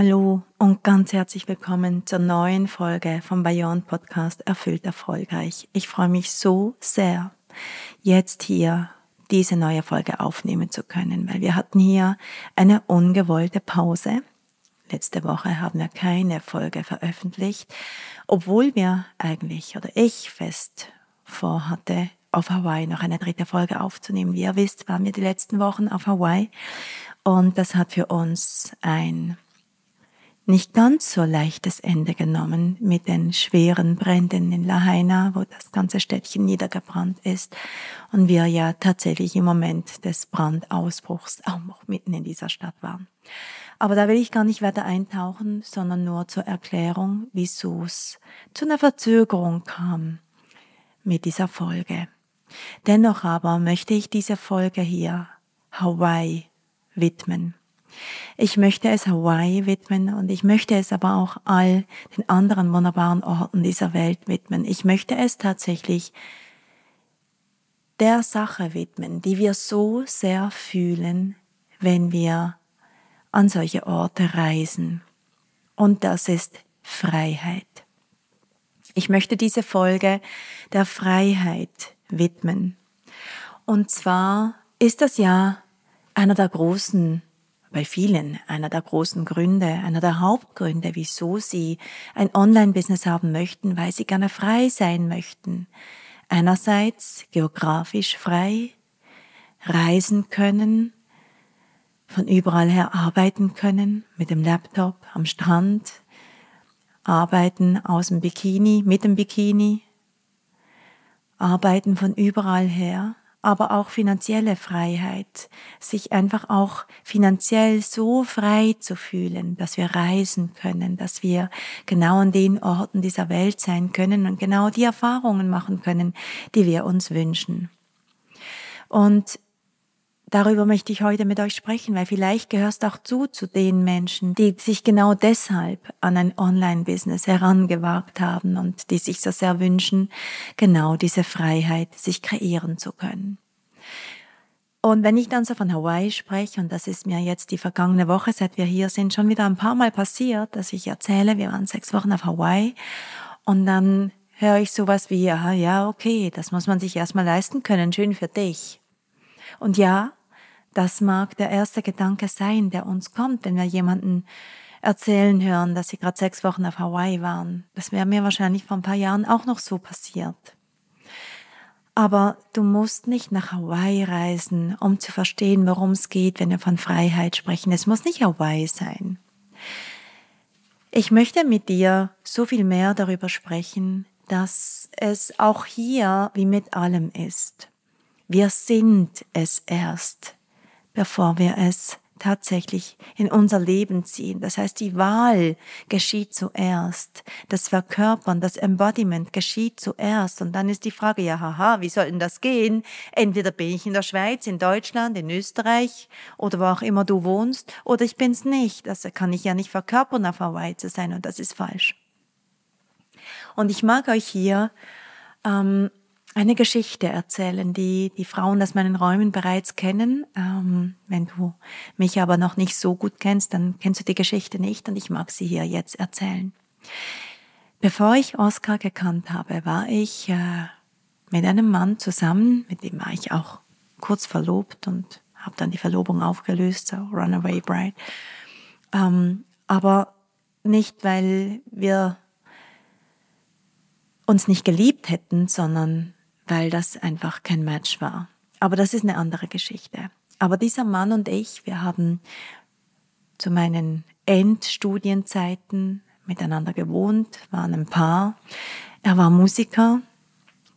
Hallo und ganz herzlich willkommen zur neuen Folge vom Beyond Podcast Erfüllt Erfolgreich. Ich freue mich so sehr, jetzt hier diese neue Folge aufnehmen zu können, weil wir hatten hier eine ungewollte Pause. Letzte Woche haben wir keine Folge veröffentlicht, obwohl wir eigentlich oder ich fest vorhatte, auf Hawaii noch eine dritte Folge aufzunehmen. Wie ihr wisst, waren wir die letzten Wochen auf Hawaii und das hat für uns ein nicht ganz so leichtes Ende genommen mit den schweren Bränden in Lahaina, wo das ganze Städtchen niedergebrannt ist und wir ja tatsächlich im Moment des Brandausbruchs auch noch mitten in dieser Stadt waren. Aber da will ich gar nicht weiter eintauchen, sondern nur zur Erklärung, wieso es zu einer Verzögerung kam mit dieser Folge. Dennoch aber möchte ich diese Folge hier Hawaii widmen. Ich möchte es Hawaii widmen und ich möchte es aber auch all den anderen wunderbaren Orten dieser Welt widmen. Ich möchte es tatsächlich der Sache widmen, die wir so sehr fühlen, wenn wir an solche Orte reisen. Und das ist Freiheit. Ich möchte diese Folge der Freiheit widmen. Und zwar ist das ja einer der großen bei vielen einer der großen Gründe, einer der Hauptgründe, wieso sie ein Online-Business haben möchten, weil sie gerne frei sein möchten. Einerseits geografisch frei, reisen können, von überall her arbeiten können, mit dem Laptop am Strand, arbeiten aus dem Bikini, mit dem Bikini, arbeiten von überall her, aber auch finanzielle Freiheit, sich einfach auch finanziell so frei zu fühlen, dass wir reisen können, dass wir genau an den Orten dieser Welt sein können und genau die Erfahrungen machen können, die wir uns wünschen. Und Darüber möchte ich heute mit euch sprechen, weil vielleicht gehörst auch du zu den Menschen, die sich genau deshalb an ein Online-Business herangewagt haben und die sich so sehr wünschen, genau diese Freiheit sich kreieren zu können. Und wenn ich dann so von Hawaii spreche, und das ist mir jetzt die vergangene Woche, seit wir hier sind, schon wieder ein paar Mal passiert, dass ich erzähle, wir waren sechs Wochen auf Hawaii und dann höre ich sowas wie, ja, ja, okay, das muss man sich erstmal leisten können, schön für dich. Und ja, das mag der erste Gedanke sein, der uns kommt, wenn wir jemanden erzählen hören, dass sie gerade sechs Wochen auf Hawaii waren. Das wäre mir wahrscheinlich vor ein paar Jahren auch noch so passiert. Aber du musst nicht nach Hawaii reisen, um zu verstehen, worum es geht, wenn wir von Freiheit sprechen. Es muss nicht Hawaii sein. Ich möchte mit dir so viel mehr darüber sprechen, dass es auch hier wie mit allem ist. Wir sind es erst, bevor wir es tatsächlich in unser Leben ziehen. Das heißt, die Wahl geschieht zuerst. Das Verkörpern, das Embodiment geschieht zuerst. Und dann ist die Frage, ja, haha, wie soll denn das gehen? Entweder bin ich in der Schweiz, in Deutschland, in Österreich oder wo auch immer du wohnst, oder ich bin's nicht. Das kann ich ja nicht verkörpern, auf Hawaii zu sein. Und das ist falsch. Und ich mag euch hier ähm, eine Geschichte erzählen, die die Frauen aus meinen Räumen bereits kennen. Ähm, wenn du mich aber noch nicht so gut kennst, dann kennst du die Geschichte nicht und ich mag sie hier jetzt erzählen. Bevor ich Oscar gekannt habe, war ich äh, mit einem Mann zusammen, mit dem war ich auch kurz verlobt und habe dann die Verlobung aufgelöst, so Runaway Bride. Ähm, aber nicht, weil wir uns nicht geliebt hätten, sondern weil das einfach kein Match war. Aber das ist eine andere Geschichte. Aber dieser Mann und ich, wir haben zu meinen Endstudienzeiten miteinander gewohnt, waren ein Paar. Er war Musiker,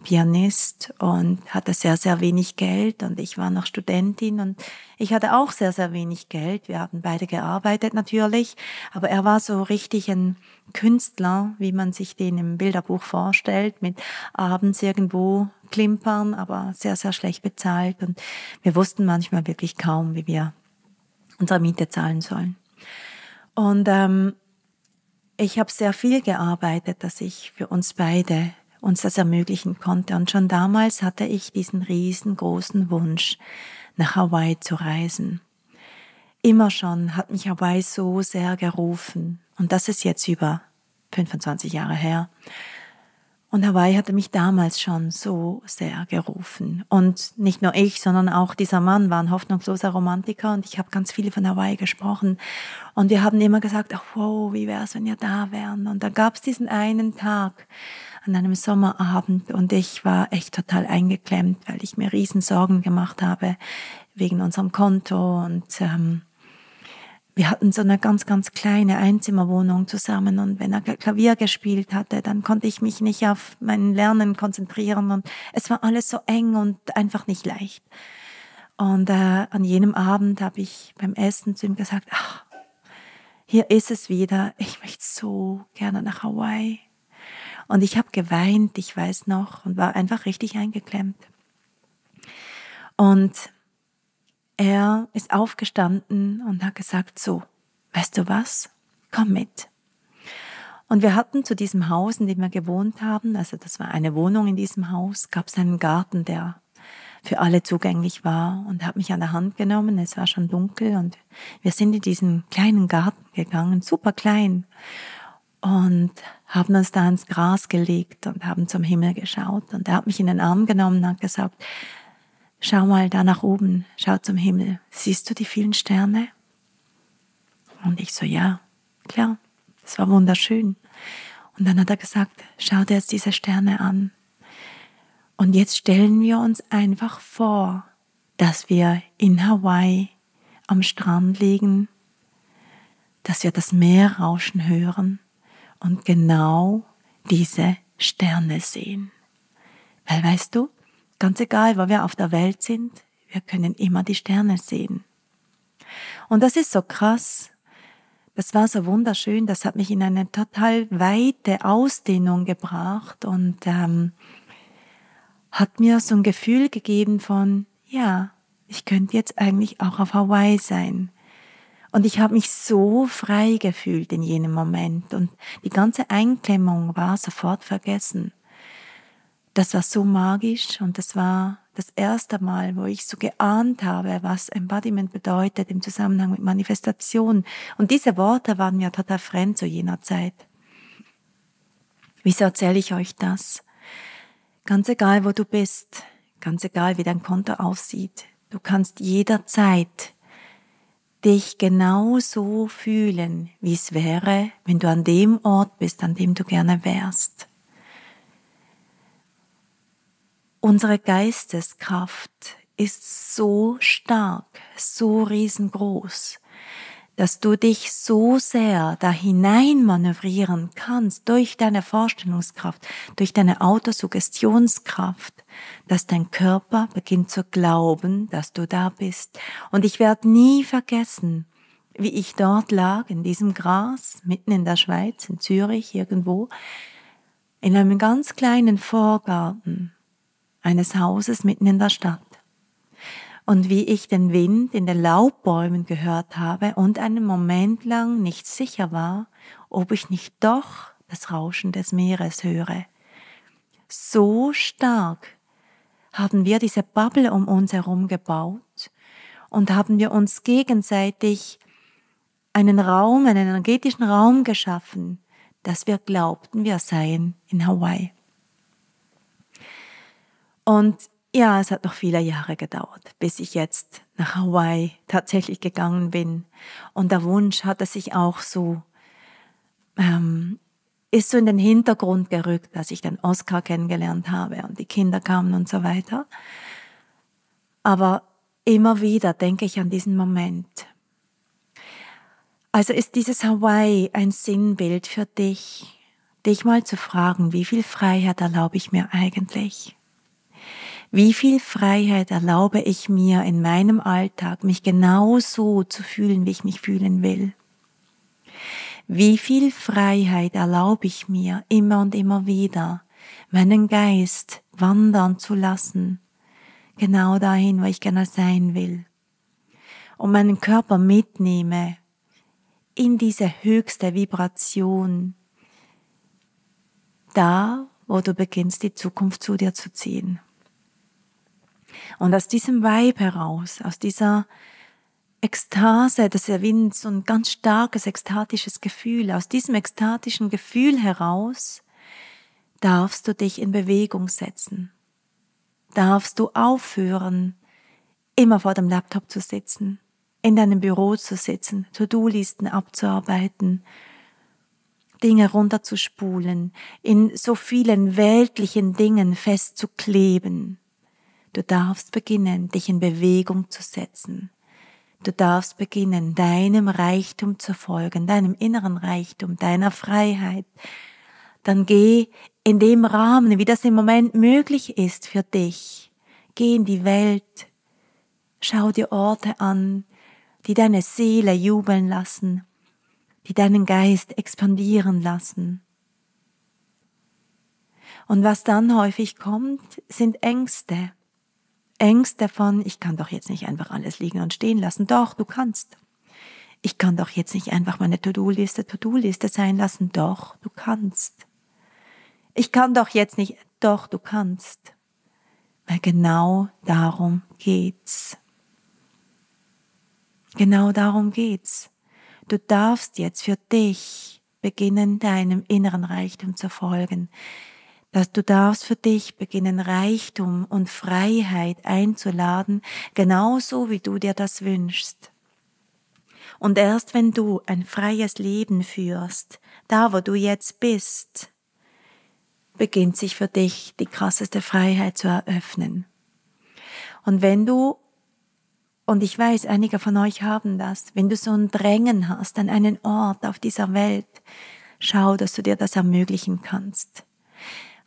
Pianist und hatte sehr, sehr wenig Geld und ich war noch Studentin und ich hatte auch sehr, sehr wenig Geld. Wir haben beide gearbeitet natürlich, aber er war so richtig ein Künstler, wie man sich den im Bilderbuch vorstellt, mit abends irgendwo klimpern, aber sehr, sehr schlecht bezahlt und wir wussten manchmal wirklich kaum, wie wir unsere Miete zahlen sollen. Und ähm, ich habe sehr viel gearbeitet, dass ich für uns beide uns das ermöglichen konnte. Und schon damals hatte ich diesen riesengroßen Wunsch, nach Hawaii zu reisen. Immer schon hat mich Hawaii so sehr gerufen. Und das ist jetzt über 25 Jahre her. Und Hawaii hatte mich damals schon so sehr gerufen. Und nicht nur ich, sondern auch dieser Mann war ein hoffnungsloser Romantiker und ich habe ganz viele von Hawaii gesprochen. Und wir haben immer gesagt, ach wow, wie wäre es, wenn wir da wären. Und da gab es diesen einen Tag an einem Sommerabend und ich war echt total eingeklemmt, weil ich mir riesen Sorgen gemacht habe wegen unserem Konto und ähm, wir hatten so eine ganz, ganz kleine Einzimmerwohnung zusammen und wenn er Klavier gespielt hatte, dann konnte ich mich nicht auf mein Lernen konzentrieren und es war alles so eng und einfach nicht leicht. Und äh, an jenem Abend habe ich beim Essen zu ihm gesagt, ach, hier ist es wieder, ich möchte so gerne nach Hawaii. Und ich habe geweint, ich weiß noch, und war einfach richtig eingeklemmt. Und er ist aufgestanden und hat gesagt, so, weißt du was, komm mit. Und wir hatten zu diesem Haus, in dem wir gewohnt haben, also das war eine Wohnung in diesem Haus, gab es einen Garten, der für alle zugänglich war und hat mich an der Hand genommen. Es war schon dunkel und wir sind in diesen kleinen Garten gegangen, super klein und haben uns da ins Gras gelegt und haben zum Himmel geschaut. Und er hat mich in den Arm genommen und hat gesagt, Schau mal da nach oben, schau zum Himmel. Siehst du die vielen Sterne? Und ich so, ja, klar, es war wunderschön. Und dann hat er gesagt, schau dir jetzt diese Sterne an. Und jetzt stellen wir uns einfach vor, dass wir in Hawaii am Strand liegen, dass wir das Meer rauschen hören und genau diese Sterne sehen. Weil weißt du, Ganz egal, wo wir auf der Welt sind, wir können immer die Sterne sehen. Und das ist so krass. Das war so wunderschön. Das hat mich in eine total weite Ausdehnung gebracht und ähm, hat mir so ein Gefühl gegeben von, ja, ich könnte jetzt eigentlich auch auf Hawaii sein. Und ich habe mich so frei gefühlt in jenem Moment und die ganze Einklemmung war sofort vergessen das war so magisch und das war das erste Mal, wo ich so geahnt habe, was Embodiment bedeutet im Zusammenhang mit Manifestation. Und diese Worte waren mir total fremd zu jener Zeit. Wieso erzähle ich euch das? Ganz egal, wo du bist, ganz egal, wie dein Konto aussieht, du kannst jederzeit dich genauso fühlen, wie es wäre, wenn du an dem Ort bist, an dem du gerne wärst. Unsere Geisteskraft ist so stark, so riesengroß, dass du dich so sehr da hinein manövrieren kannst durch deine Vorstellungskraft, durch deine Autosuggestionskraft, dass dein Körper beginnt zu glauben, dass du da bist. Und ich werde nie vergessen, wie ich dort lag in diesem Gras, mitten in der Schweiz, in Zürich irgendwo, in einem ganz kleinen Vorgarten eines Hauses mitten in der Stadt. Und wie ich den Wind in den Laubbäumen gehört habe und einen Moment lang nicht sicher war, ob ich nicht doch das Rauschen des Meeres höre. So stark haben wir diese Bubble um uns herum gebaut und haben wir uns gegenseitig einen Raum, einen energetischen Raum geschaffen, dass wir glaubten, wir seien in Hawaii. Und ja, es hat noch viele Jahre gedauert, bis ich jetzt nach Hawaii tatsächlich gegangen bin. Und der Wunsch hatte sich auch so ähm, ist so in den Hintergrund gerückt, dass ich dann Oscar kennengelernt habe und die Kinder kamen und so weiter. Aber immer wieder denke ich an diesen Moment. Also ist dieses Hawaii ein Sinnbild für dich, dich mal zu fragen, wie viel Freiheit erlaube ich mir eigentlich? Wie viel Freiheit erlaube ich mir in meinem Alltag, mich genau so zu fühlen, wie ich mich fühlen will? Wie viel Freiheit erlaube ich mir immer und immer wieder, meinen Geist wandern zu lassen, genau dahin, wo ich gerne sein will, und meinen Körper mitnehme in diese höchste Vibration, da, wo du beginnst, die Zukunft zu dir zu ziehen. Und aus diesem Vibe heraus, aus dieser Ekstase, das ist wie so ein ganz starkes ekstatisches Gefühl. Aus diesem ekstatischen Gefühl heraus darfst du dich in Bewegung setzen. Darfst du aufhören, immer vor dem Laptop zu sitzen, in deinem Büro zu sitzen, To-Do-Listen abzuarbeiten, Dinge runterzuspulen, in so vielen weltlichen Dingen festzukleben. Du darfst beginnen, dich in Bewegung zu setzen Du darfst beginnen, deinem Reichtum zu folgen, deinem inneren Reichtum, deiner Freiheit. Dann geh in dem Rahmen, wie das im Moment möglich ist für dich. Geh in die Welt. Schau dir Orte an, die deine Seele jubeln lassen, die deinen Geist expandieren lassen. Und was dann häufig kommt, sind Ängste. Ängste von, ich kann doch jetzt nicht einfach alles liegen und stehen lassen. Doch, du kannst. Ich kann doch jetzt nicht einfach meine To-Do-Liste To-Do-Liste sein lassen. Doch, du kannst. Ich kann doch jetzt nicht. Doch, du kannst. Weil genau darum geht's. Genau darum geht's. Du darfst jetzt für dich beginnen, deinem inneren Reichtum zu folgen dass du darfst für dich beginnen, Reichtum und Freiheit einzuladen, genauso wie du dir das wünschst. Und erst wenn du ein freies Leben führst, da wo du jetzt bist, beginnt sich für dich die krasseste Freiheit zu eröffnen. Und wenn du, und ich weiß, einige von euch haben das, wenn du so ein Drängen hast an einen Ort auf dieser Welt, schau, dass du dir das ermöglichen kannst.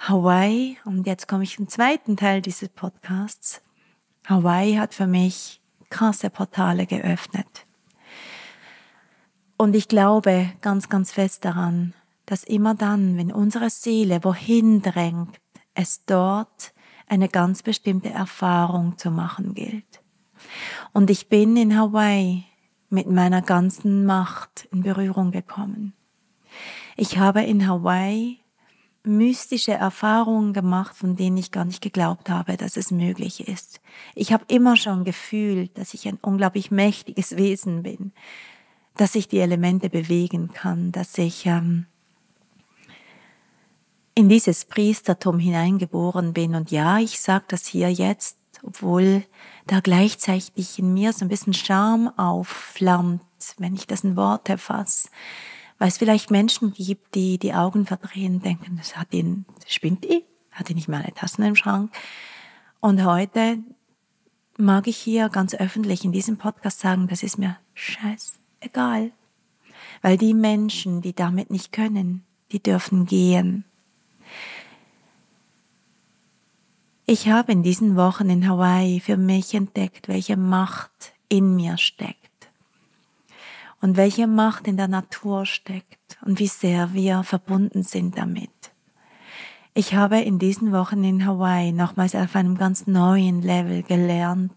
Hawaii, und jetzt komme ich zum zweiten Teil dieses Podcasts. Hawaii hat für mich krasse Portale geöffnet. Und ich glaube ganz, ganz fest daran, dass immer dann, wenn unsere Seele wohin drängt, es dort eine ganz bestimmte Erfahrung zu machen gilt. Und ich bin in Hawaii mit meiner ganzen Macht in Berührung gekommen. Ich habe in Hawaii mystische Erfahrungen gemacht, von denen ich gar nicht geglaubt habe, dass es möglich ist. Ich habe immer schon gefühlt, dass ich ein unglaublich mächtiges Wesen bin, dass ich die Elemente bewegen kann, dass ich ähm, in dieses Priestertum hineingeboren bin. Und ja, ich sage das hier jetzt, obwohl da gleichzeitig in mir so ein bisschen Scham aufflammt, wenn ich das in Worte fasse weil es vielleicht Menschen gibt, die die Augen verdrehen, denken, das hat ihn, spinnt die, hat die nicht mal eine Tassen im Schrank. Und heute mag ich hier ganz öffentlich in diesem Podcast sagen, das ist mir scheiß egal. Weil die Menschen, die damit nicht können, die dürfen gehen. Ich habe in diesen Wochen in Hawaii für mich entdeckt, welche Macht in mir steckt und welche Macht in der Natur steckt und wie sehr wir verbunden sind damit. Ich habe in diesen Wochen in Hawaii nochmals auf einem ganz neuen Level gelernt,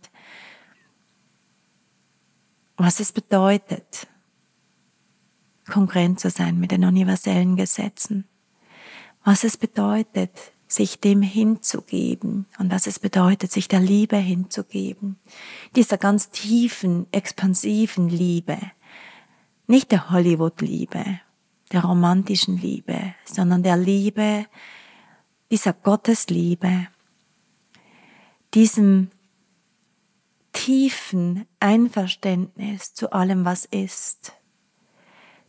was es bedeutet, konkurrent zu sein mit den universellen Gesetzen, was es bedeutet, sich dem hinzugeben und was es bedeutet, sich der Liebe hinzugeben, dieser ganz tiefen, expansiven Liebe, nicht der Hollywood-Liebe, der romantischen Liebe, sondern der Liebe, dieser Gottesliebe, diesem tiefen Einverständnis zu allem, was ist.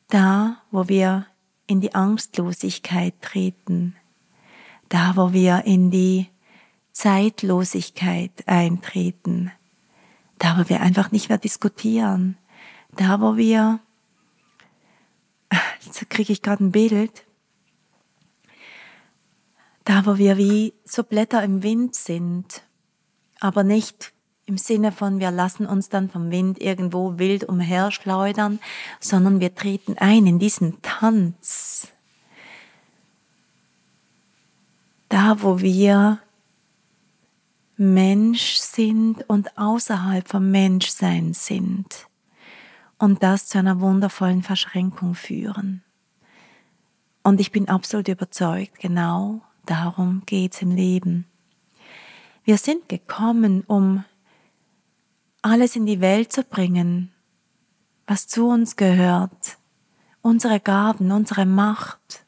Da, wo wir in die Angstlosigkeit treten, da wo wir in die Zeitlosigkeit eintreten, da wo wir einfach nicht mehr diskutieren, da wo wir, jetzt kriege ich gerade ein Bild, da wo wir wie so Blätter im Wind sind, aber nicht im Sinne von, wir lassen uns dann vom Wind irgendwo wild umherschleudern, sondern wir treten ein in diesen Tanz. Da, wo wir Mensch sind und außerhalb vom Menschsein sind und das zu einer wundervollen Verschränkung führen. Und ich bin absolut überzeugt, genau darum geht's im Leben. Wir sind gekommen, um alles in die Welt zu bringen, was zu uns gehört, unsere Gaben, unsere Macht.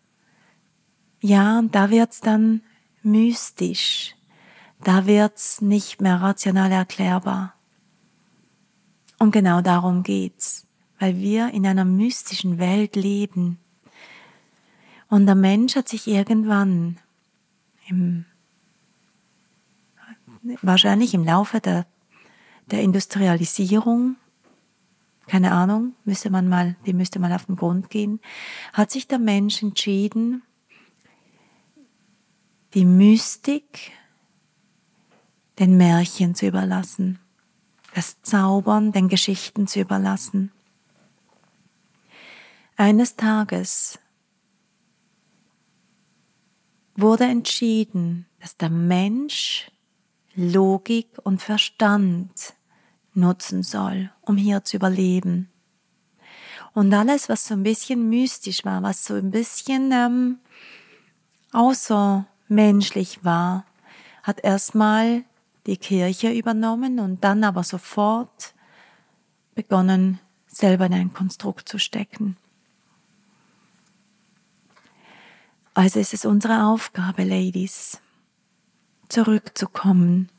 Ja, da wird's dann mystisch, da wird's nicht mehr rational erklärbar. Und genau darum geht's, weil wir in einer mystischen Welt leben. Und der Mensch hat sich irgendwann im, wahrscheinlich im Laufe der der Industrialisierung, keine Ahnung, müsste man mal, die müsste mal auf den Grund gehen, hat sich der Mensch entschieden, die Mystik den Märchen zu überlassen, das Zaubern den Geschichten zu überlassen. Eines Tages wurde entschieden, dass der Mensch Logik und Verstand nutzen soll, um hier zu überleben. Und alles, was so ein bisschen mystisch war, was so ein bisschen ähm, außermenschlich war, hat erstmal die Kirche übernommen und dann aber sofort begonnen, selber in ein Konstrukt zu stecken. Also ist es unsere Aufgabe, Ladies, zurückzukommen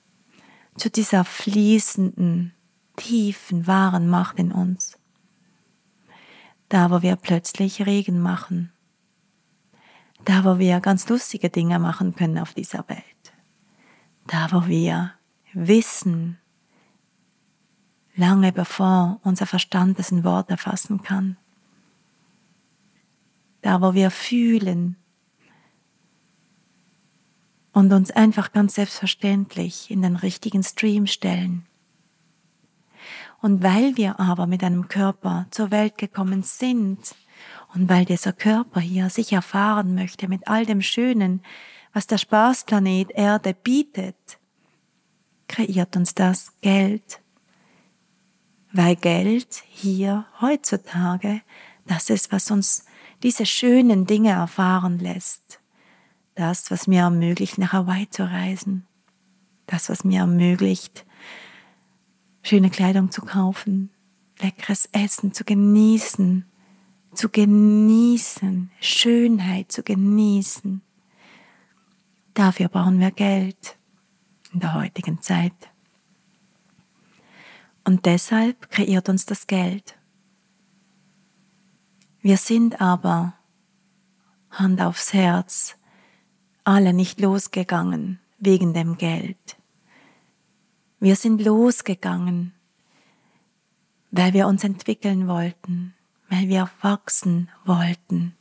zu dieser fließenden, tiefen, wahren Macht in uns. Da, wo wir plötzlich Regen machen. Da, wo wir ganz lustige Dinge machen können auf dieser Welt. Da, wo wir wissen, lange bevor unser Verstand es in Worte fassen kann. Da, wo wir fühlen und uns einfach ganz selbstverständlich in den richtigen Stream stellen. Und weil wir aber mit einem Körper zur Welt gekommen sind und weil dieser Körper hier sich erfahren möchte mit all dem Schönen, was der Spaßplanet Erde bietet, kreiert uns das Geld. Weil Geld hier heutzutage das ist, was uns diese schönen Dinge erfahren lässt. Das, was mir ermöglicht, nach Hawaii zu reisen. Das, was mir ermöglicht, schöne Kleidung zu kaufen, leckeres Essen zu genießen, zu genießen, Schönheit zu genießen. Dafür brauchen wir Geld in der heutigen Zeit. Und deshalb kreiert uns das Geld. Wir sind aber, Hand aufs Herz, alle nicht losgegangen wegen dem Geld. Wir sind losgegangen, weil wir uns entwickeln wollten, weil wir wachsen wollten,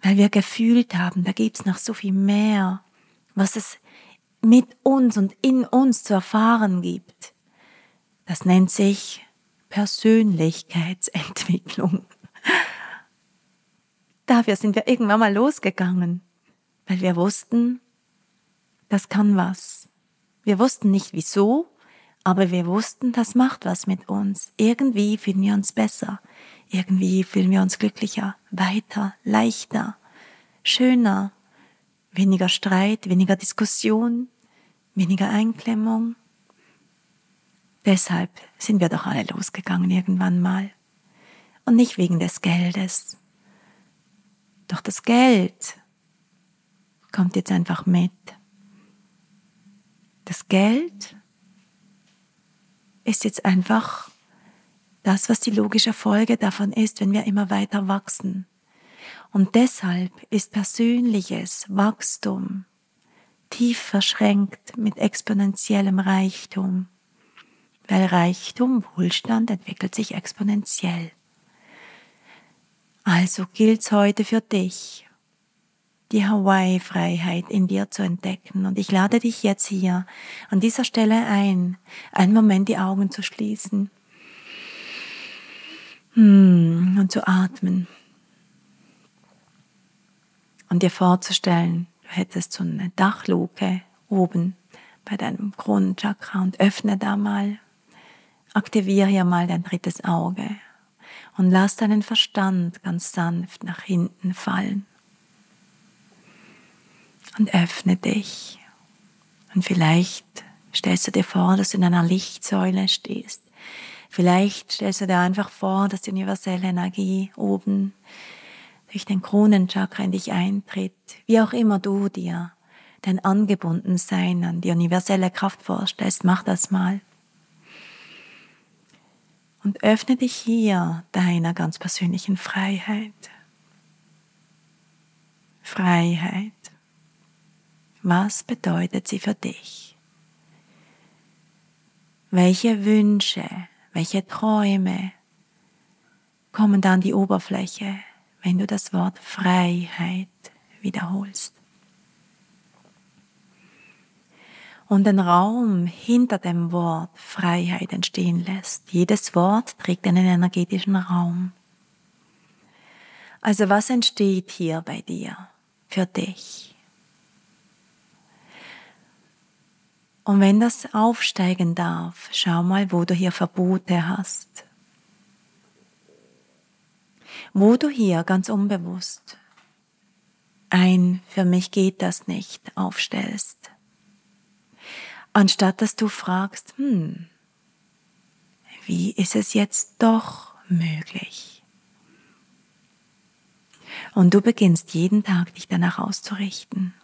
weil wir gefühlt haben, da gibt's noch so viel mehr, was es mit uns und in uns zu erfahren gibt. Das nennt sich Persönlichkeitsentwicklung. Dafür sind wir irgendwann mal losgegangen, weil wir wussten, das kann was. Wir wussten nicht wieso, aber wir wussten, das macht was mit uns. Irgendwie fühlen wir uns besser. Irgendwie fühlen wir uns glücklicher, weiter, leichter, schöner. Weniger Streit, weniger Diskussion, weniger Einklemmung. Deshalb sind wir doch alle losgegangen irgendwann mal. Und nicht wegen des Geldes. Doch das Geld kommt jetzt einfach mit. Das Geld ist jetzt einfach das, was die logische Folge davon ist, wenn wir immer weiter wachsen. Und deshalb ist persönliches Wachstum tief verschränkt mit exponentiellem Reichtum, weil Reichtum, Wohlstand entwickelt sich exponentiell. Also gilt's heute für dich, die Hawaii-Freiheit in dir zu entdecken. Und ich lade dich jetzt hier an dieser Stelle ein, einen Moment die Augen zu schließen hm, und zu atmen. Und dir vorzustellen, du hättest so eine Dachluke oben bei deinem Kronenchakra und öffne da mal, aktiviere hier mal dein drittes Auge und lass deinen Verstand ganz sanft nach hinten fallen. Und öffne dich. Und vielleicht stellst du dir vor, dass du in einer Lichtsäule stehst. Vielleicht stellst du dir einfach vor, dass die universelle Energie oben durch den Kronenchakra in dich eintritt, wie auch immer du dir dein Angebundensein an die universelle Kraft vorstellst, mach das mal und öffne dich hier deiner ganz persönlichen Freiheit. Freiheit. Was bedeutet sie für dich? Welche Wünsche, welche Träume kommen da an die Oberfläche, wenn du das Wort Freiheit wiederholst? und den Raum hinter dem Wort Freiheit entstehen lässt. Jedes Wort trägt einen energetischen Raum. Also was entsteht hier bei dir für dich? Und wenn das aufsteigen darf, schau mal, wo du hier Verbote hast. Wo du hier ganz unbewusst ein für mich geht das nicht aufstellst anstatt dass du fragst, hm, wie ist es jetzt doch möglich? Und du beginnst jeden Tag dich danach auszurichten.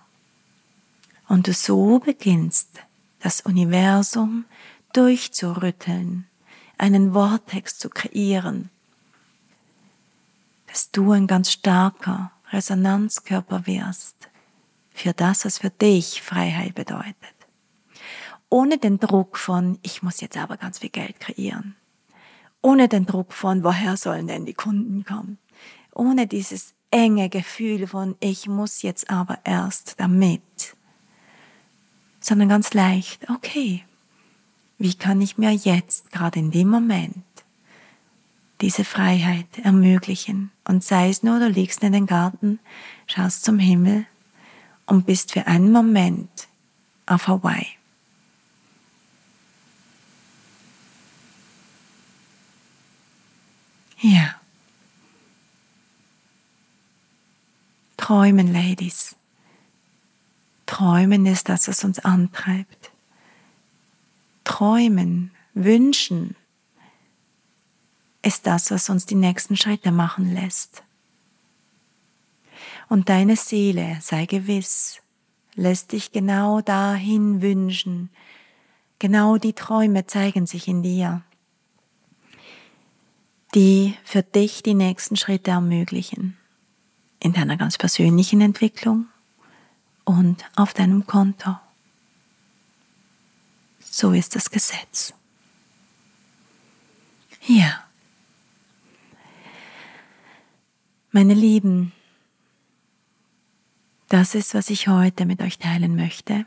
Und du so beginnst, das Universum durchzurütteln, einen Vortex zu kreieren, dass du ein ganz starker Resonanzkörper wirst für das, was für dich Freiheit bedeutet ohne den Druck von, ich muss jetzt aber ganz viel Geld kreieren. Ohne den Druck von, woher sollen denn die Kunden kommen? Ohne dieses enge Gefühl von, ich muss jetzt aber erst damit. Sondern ganz leicht, okay, wie kann ich mir jetzt, gerade in dem Moment, diese Freiheit ermöglichen? Und sei es nur, du liegst in den Garten, schaust zum Himmel und bist für einen Moment auf Hawaii. Ja. Träumen, Ladies. Träumen ist das, was uns antreibt. Träumen, wünschen ist das, was uns die nächsten Schritte machen lässt. Und deine Seele, sei gewiss, lässt dich genau dahin wünschen. Genau die Träume zeigen sich in dir die für dich die nächsten Schritte ermöglichen. In deiner ganz persönlichen Entwicklung und auf deinem Konto. So ist das Gesetz. Ja. Meine Lieben, das ist, was ich heute mit euch teilen möchte.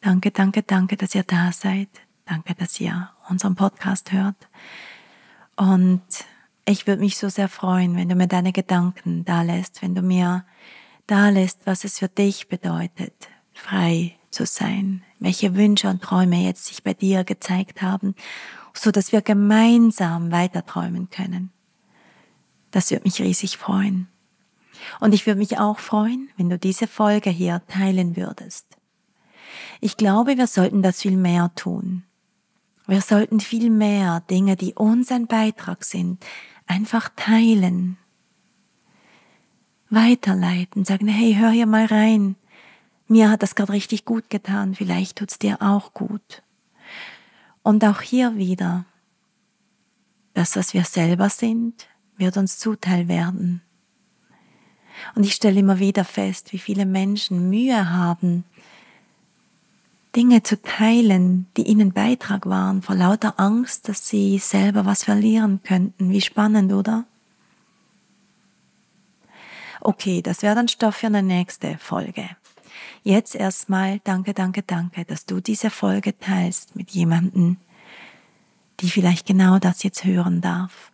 Danke, danke, danke, dass ihr da seid. Danke, dass ihr unseren Podcast hört. Und ich würde mich so sehr freuen, wenn du mir deine Gedanken da lässt, wenn du mir da lässt, was es für dich bedeutet, frei zu sein, welche Wünsche und Träume jetzt sich bei dir gezeigt haben, so dass wir gemeinsam weiter träumen können. Das würde mich riesig freuen. Und ich würde mich auch freuen, wenn du diese Folge hier teilen würdest. Ich glaube, wir sollten das viel mehr tun. Wir sollten viel mehr Dinge, die uns ein Beitrag sind, einfach teilen, weiterleiten, sagen, hey, hör hier mal rein. Mir hat das gerade richtig gut getan, vielleicht tut's dir auch gut. Und auch hier wieder, das, was wir selber sind, wird uns zuteil werden. Und ich stelle immer wieder fest, wie viele Menschen Mühe haben, Dinge zu teilen, die ihnen Beitrag waren, vor lauter Angst, dass sie selber was verlieren könnten. Wie spannend, oder? Okay, das wäre dann Stoff für eine nächste Folge. Jetzt erstmal danke, danke, danke, dass du diese Folge teilst mit jemandem, die vielleicht genau das jetzt hören darf.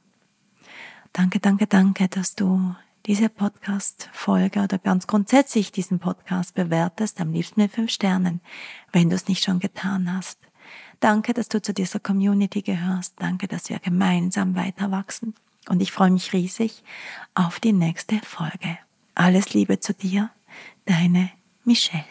Danke, danke, danke, dass du diese Podcast-Folge oder ganz grundsätzlich diesen Podcast bewertest, am liebsten mit fünf Sternen, wenn du es nicht schon getan hast. Danke, dass du zu dieser Community gehörst. Danke, dass wir gemeinsam weiter wachsen. Und ich freue mich riesig auf die nächste Folge. Alles Liebe zu dir, deine Michelle.